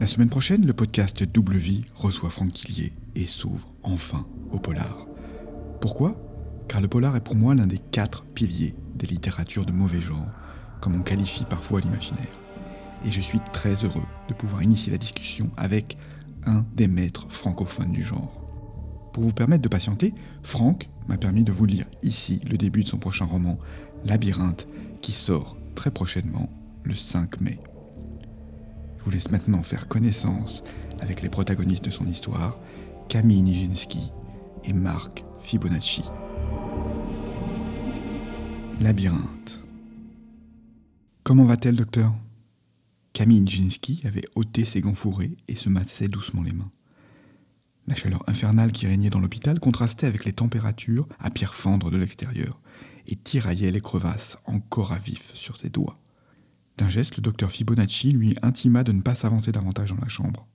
La semaine prochaine, le podcast Double Vie reçoit Franck Quillier et s'ouvre enfin au polar. Pourquoi? Car le polar est pour moi l'un des quatre piliers des littératures de mauvais genre, comme on qualifie parfois l'imaginaire. Et je suis très heureux de pouvoir initier la discussion avec un des maîtres francophones du genre. Pour vous permettre de patienter, Franck m'a permis de vous lire ici le début de son prochain roman, Labyrinthe, qui sort très prochainement, le 5 mai. Je vous laisse maintenant faire connaissance avec les protagonistes de son histoire, Camille Nijinsky et Marc Fibonacci. Labyrinthe. Comment va-t-elle, docteur? Camille Nijinsky avait ôté ses gants fourrés et se massait doucement les mains. La chaleur infernale qui régnait dans l'hôpital contrastait avec les températures à pierre fendre de l'extérieur et tiraillait les crevasses encore à vif sur ses doigts. D'un geste, le docteur Fibonacci lui intima de ne pas s'avancer davantage dans la chambre.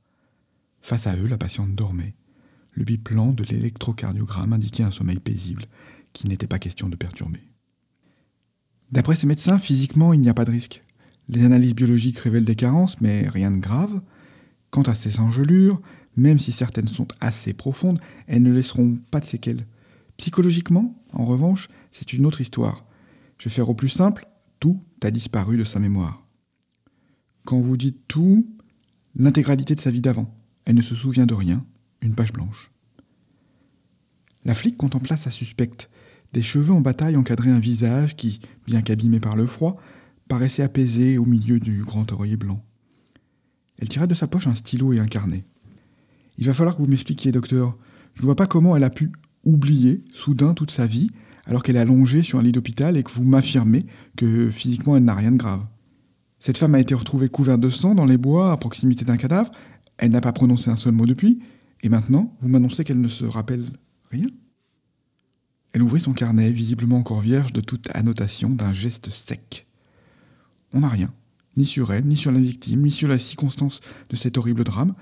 Face à eux, la patiente dormait. Le biplan de l'électrocardiogramme indiquait un sommeil paisible, qu'il n'était pas question de perturber. D'après ces médecins, physiquement, il n'y a pas de risque. Les analyses biologiques révèlent des carences, mais rien de grave. Quant à ces engelures, même si certaines sont assez profondes, elles ne laisseront pas de séquelles. Psychologiquement, en revanche, c'est une autre histoire. Je vais faire au plus simple, tout a disparu de sa mémoire. Quand vous dites tout, l'intégralité de sa vie d'avant. Elle ne se souvient de rien, une page blanche. La flic contempla sa suspecte. Des cheveux en bataille encadraient un visage qui, bien qu'abîmé par le froid, paraissait apaisé au milieu du grand oreiller blanc. Elle tira de sa poche un stylo et un carnet. Il va falloir que vous m'expliquiez, docteur. Je ne vois pas comment elle a pu oublier soudain toute sa vie alors qu'elle est allongée sur un lit d'hôpital et que vous m'affirmez que physiquement elle n'a rien de grave. Cette femme a été retrouvée couverte de sang dans les bois à proximité d'un cadavre. Elle n'a pas prononcé un seul mot depuis. Et maintenant, vous m'annoncez qu'elle ne se rappelle rien Elle ouvrit son carnet, visiblement encore vierge de toute annotation, d'un geste sec. On n'a rien, ni sur elle, ni sur la victime, ni sur la circonstance de cet horrible drame.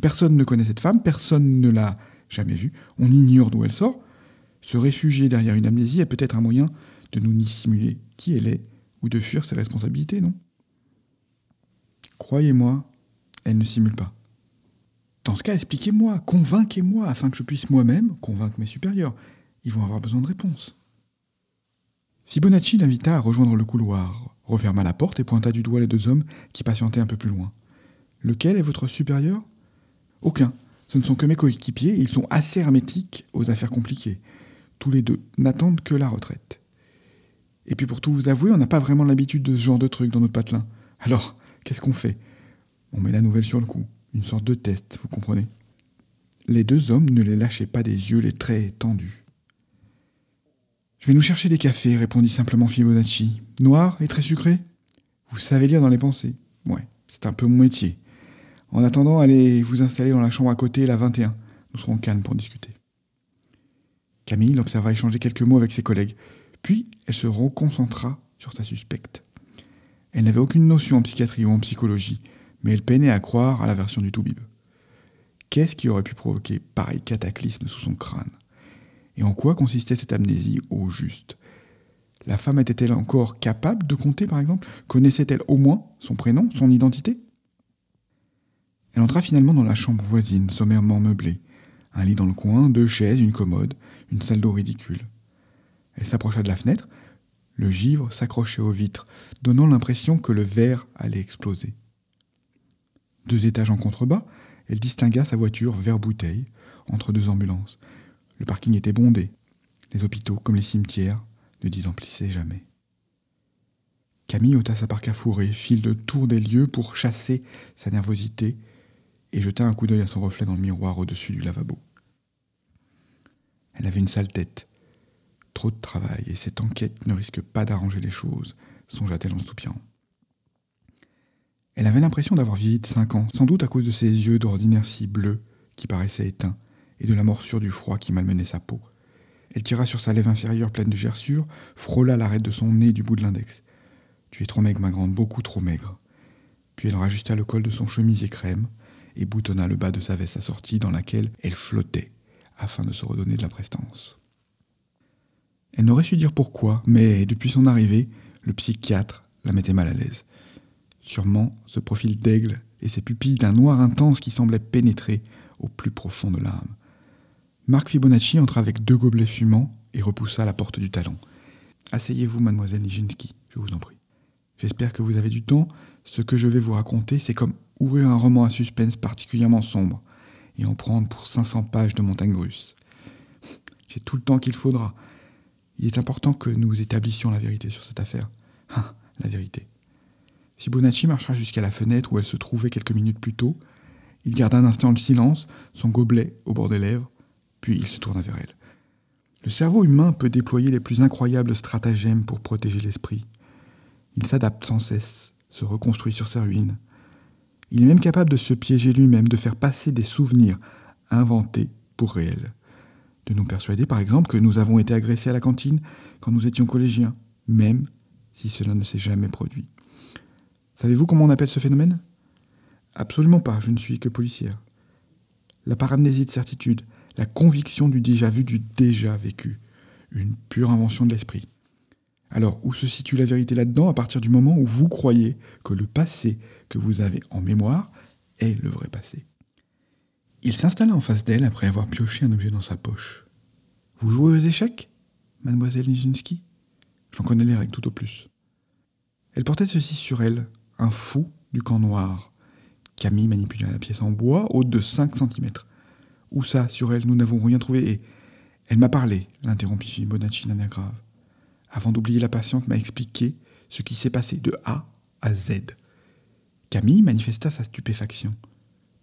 Personne ne connaît cette femme, personne ne l'a jamais vue, on ignore d'où elle sort. Se réfugier derrière une amnésie est peut-être un moyen de nous dissimuler qui elle est ou de fuir ses responsabilités, non? Croyez-moi, elle ne simule pas. Dans ce cas, expliquez-moi, convainquez-moi, afin que je puisse moi-même convaincre mes supérieurs. Ils vont avoir besoin de réponses. Fibonacci l'invita à rejoindre le couloir, referma la porte et pointa du doigt les deux hommes qui patientaient un peu plus loin. Lequel est votre supérieur? Aucun. Ce ne sont que mes coéquipiers ils sont assez hermétiques aux affaires compliquées. Tous les deux n'attendent que la retraite. Et puis pour tout vous avouer, on n'a pas vraiment l'habitude de ce genre de truc dans notre patelin. Alors, qu'est-ce qu'on fait? On met la nouvelle sur le coup. Une sorte de test, vous comprenez? Les deux hommes ne les lâchaient pas des yeux, les traits tendus. Je vais nous chercher des cafés, répondit simplement Fibonacci. Noir et très sucré? Vous savez lire dans les pensées. Ouais, c'est un peu mon métier. En attendant, allez vous installer dans la chambre à côté, la 21. Nous serons calmes pour discuter. Camille l'observa échanger quelques mots avec ses collègues, puis elle se reconcentra sur sa suspecte. Elle n'avait aucune notion en psychiatrie ou en psychologie, mais elle peinait à croire à la version du Toubib. Qu'est-ce qui aurait pu provoquer pareil cataclysme sous son crâne? Et en quoi consistait cette amnésie au juste? La femme était-elle encore capable de compter, par exemple? Connaissait-elle au moins son prénom, son identité? Elle entra finalement dans la chambre voisine, sommairement meublée. Un lit dans le coin, deux chaises, une commode, une salle d'eau ridicule. Elle s'approcha de la fenêtre. Le givre s'accrochait aux vitres, donnant l'impression que le verre allait exploser. Deux étages en contrebas, elle distingua sa voiture vert bouteille entre deux ambulances. Le parking était bondé. Les hôpitaux, comme les cimetières, ne désemplissaient jamais. Camille ôta sa parka fourrée, fit le tour des lieux pour chasser sa nervosité et jeta un coup d'œil à son reflet dans le miroir au-dessus du lavabo. Elle avait une sale tête, trop de travail, et cette enquête ne risque pas d'arranger les choses, songea-t-elle en soupirant. Elle avait l'impression d'avoir vieilli de cinq ans, sans doute à cause de ses yeux d'ordinaire si bleus qui paraissaient éteints, et de la morsure du froid qui malmenait sa peau. Elle tira sur sa lèvre inférieure pleine de gerçures, frôla l'arête de son nez du bout de l'index. Tu es trop maigre, ma grande, beaucoup trop maigre. Puis elle rajusta le col de son chemisier crème, et boutonna le bas de sa veste assortie dans laquelle elle flottait, afin de se redonner de la prestance. Elle n'aurait su dire pourquoi, mais depuis son arrivée, le psychiatre la mettait mal à l'aise. Sûrement, ce profil d'aigle et ses pupilles d'un noir intense qui semblait pénétrer au plus profond de l'âme. Marc Fibonacci entra avec deux gobelets fumants et repoussa la porte du talon. Asseyez-vous, mademoiselle Nijinsky, je vous en prie. J'espère que vous avez du temps. Ce que je vais vous raconter, c'est comme ouvrir un roman à suspense particulièrement sombre et en prendre pour 500 pages de montagne russe. J'ai tout le temps qu'il faudra. Il est important que nous établissions la vérité sur cette affaire. Ah, la vérité. Fibonacci marcha jusqu'à la fenêtre où elle se trouvait quelques minutes plus tôt. Il garda un instant le silence, son gobelet au bord des lèvres, puis il se tourna vers elle. Le cerveau humain peut déployer les plus incroyables stratagèmes pour protéger l'esprit. Il s'adapte sans cesse, se reconstruit sur ses ruines. Il est même capable de se piéger lui-même, de faire passer des souvenirs inventés pour réels. De nous persuader, par exemple, que nous avons été agressés à la cantine quand nous étions collégiens, même si cela ne s'est jamais produit. Savez-vous comment on appelle ce phénomène? Absolument pas, je ne suis que policière. La paramnésie de certitude, la conviction du déjà vu, du déjà vécu, une pure invention de l'esprit. Alors, où se situe la vérité là-dedans? À partir du moment où vous croyez que le passé que vous avez en mémoire est le vrai passé Il s'installa en face d'elle après avoir pioché un objet dans sa poche. Vous jouez aux échecs, mademoiselle Nijinsky? J'en connais les règles tout au plus. Elle portait ceci sur elle, un fou du camp noir. Camille manipula la pièce en bois, haute de 5 cm. Où ça, sur elle, nous n'avons rien trouvé et. Elle m'a parlé, l'interrompit Fibonacci d'un air grave avant d'oublier la patiente, m'a expliqué ce qui s'est passé de A à Z. Camille manifesta sa stupéfaction.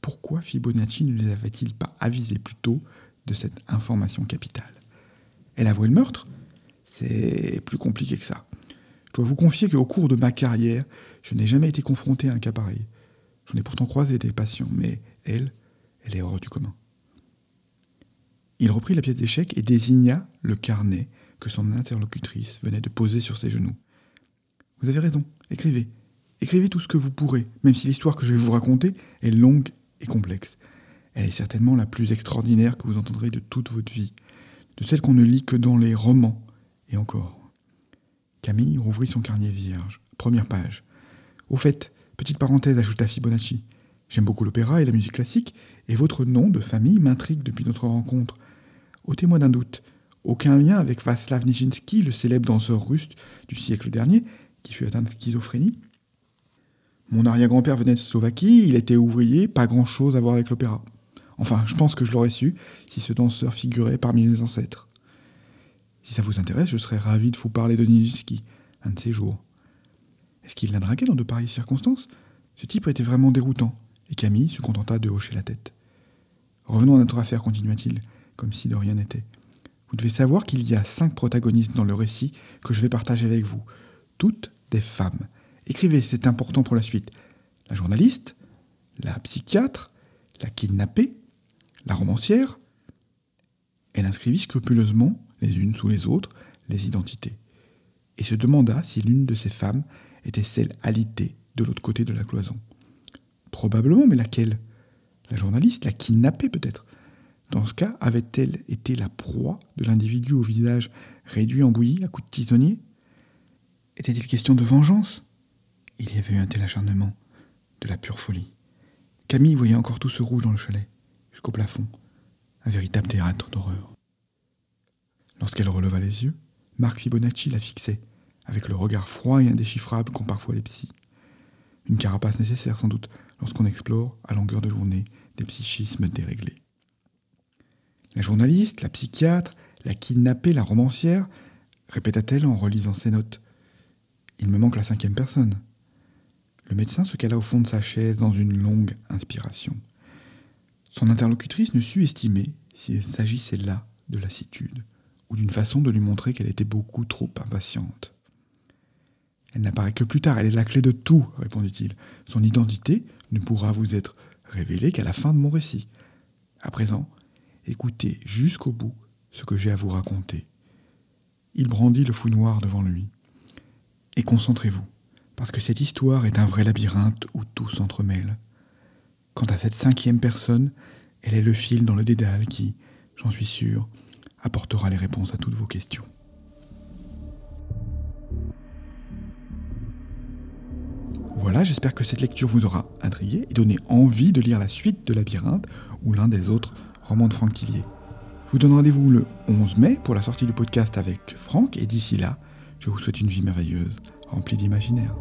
Pourquoi Fibonacci ne les avait-il pas avisés plus tôt de cette information capitale? Elle avouait le meurtre? C'est plus compliqué que ça. Je dois vous confier qu'au cours de ma carrière, je n'ai jamais été confronté à un cas pareil. J'en ai pourtant croisé des patients, mais elle, elle est hors du commun. Il reprit la pièce d'échec et désigna le carnet que son interlocutrice venait de poser sur ses genoux. Vous avez raison, écrivez. Écrivez tout ce que vous pourrez, même si l'histoire que je vais vous raconter est longue et complexe. Elle est certainement la plus extraordinaire que vous entendrez de toute votre vie, de celle qu'on ne lit que dans les romans, et encore. Camille rouvrit son carnet vierge. Première page. Au fait, petite parenthèse, ajouta Fibonacci. J'aime beaucoup l'opéra et la musique classique, et votre nom de famille m'intrigue depuis notre rencontre. Ôtez-moi d'un doute. Aucun lien avec Václav Nijinsky, le célèbre danseur russe du siècle dernier, qui fut atteint de schizophrénie. Mon arrière-grand-père venait de Slovaquie, il était ouvrier, pas grand-chose à voir avec l'opéra. Enfin, je pense que je l'aurais su si ce danseur figurait parmi mes ancêtres. Si ça vous intéresse, je serais ravi de vous parler de Nijinsky, un de ces jours. Est-ce qu'il l'a dragué dans de pareilles circonstances? Ce type était vraiment déroutant, et Camille se contenta de hocher la tête. Revenons à notre affaire, continua-t-il, comme si de rien n'était. Vous devez savoir qu'il y a cinq protagonistes dans le récit que je vais partager avec vous. Toutes des femmes. Écrivez, c'est important pour la suite. La journaliste, la psychiatre, la kidnappée, la romancière. Elle inscrivit scrupuleusement, les unes sous les autres, les identités, et se demanda si l'une de ces femmes était celle alitée de l'autre côté de la cloison. Probablement, mais laquelle? La journaliste, la kidnappée peut-être? Dans ce cas, avait-elle été la proie de l'individu au visage réduit en bouillie à coups de tisonnier? Était-il question de vengeance? Il y avait eu un tel acharnement, de la pure folie. Camille voyait encore tout ce rouge dans le chalet, jusqu'au plafond, un véritable théâtre d'horreur. Lorsqu'elle releva les yeux, Marc Fibonacci la fixait, avec le regard froid et indéchiffrable qu'ont parfois les psys. Une carapace nécessaire sans doute lorsqu'on explore, à longueur de journée, des psychismes déréglés. La journaliste, la psychiatre, la kidnappée, la romancière, répéta-t-elle en relisant ses notes. Il me manque la cinquième personne. Le médecin se cala au fond de sa chaise dans une longue inspiration. Son interlocutrice ne sut estimer s'il s'agissait là de lassitude ou d'une façon de lui montrer qu'elle était beaucoup trop impatiente. Elle n'apparaît que plus tard, elle est la clé de tout, répondit-il. Son identité ne pourra vous être révélée qu'à la fin de mon récit. À présent, Écoutez jusqu'au bout ce que j'ai à vous raconter. Il brandit le fou noir devant lui. Et concentrez-vous, parce que cette histoire est un vrai labyrinthe où tout s'entremêle. Quant à cette cinquième personne, elle est le fil dans le dédale qui, j'en suis sûr, apportera les réponses à toutes vos questions. Voilà, j'espère que cette lecture vous aura intrigué et donné envie de lire la suite de Labyrinthe ou l'un des autres romans de Franck Tillier. Je vous donne rendez-vous le 11 mai pour la sortie du podcast avec Franck et d'ici là, je vous souhaite une vie merveilleuse, remplie d'imaginaire.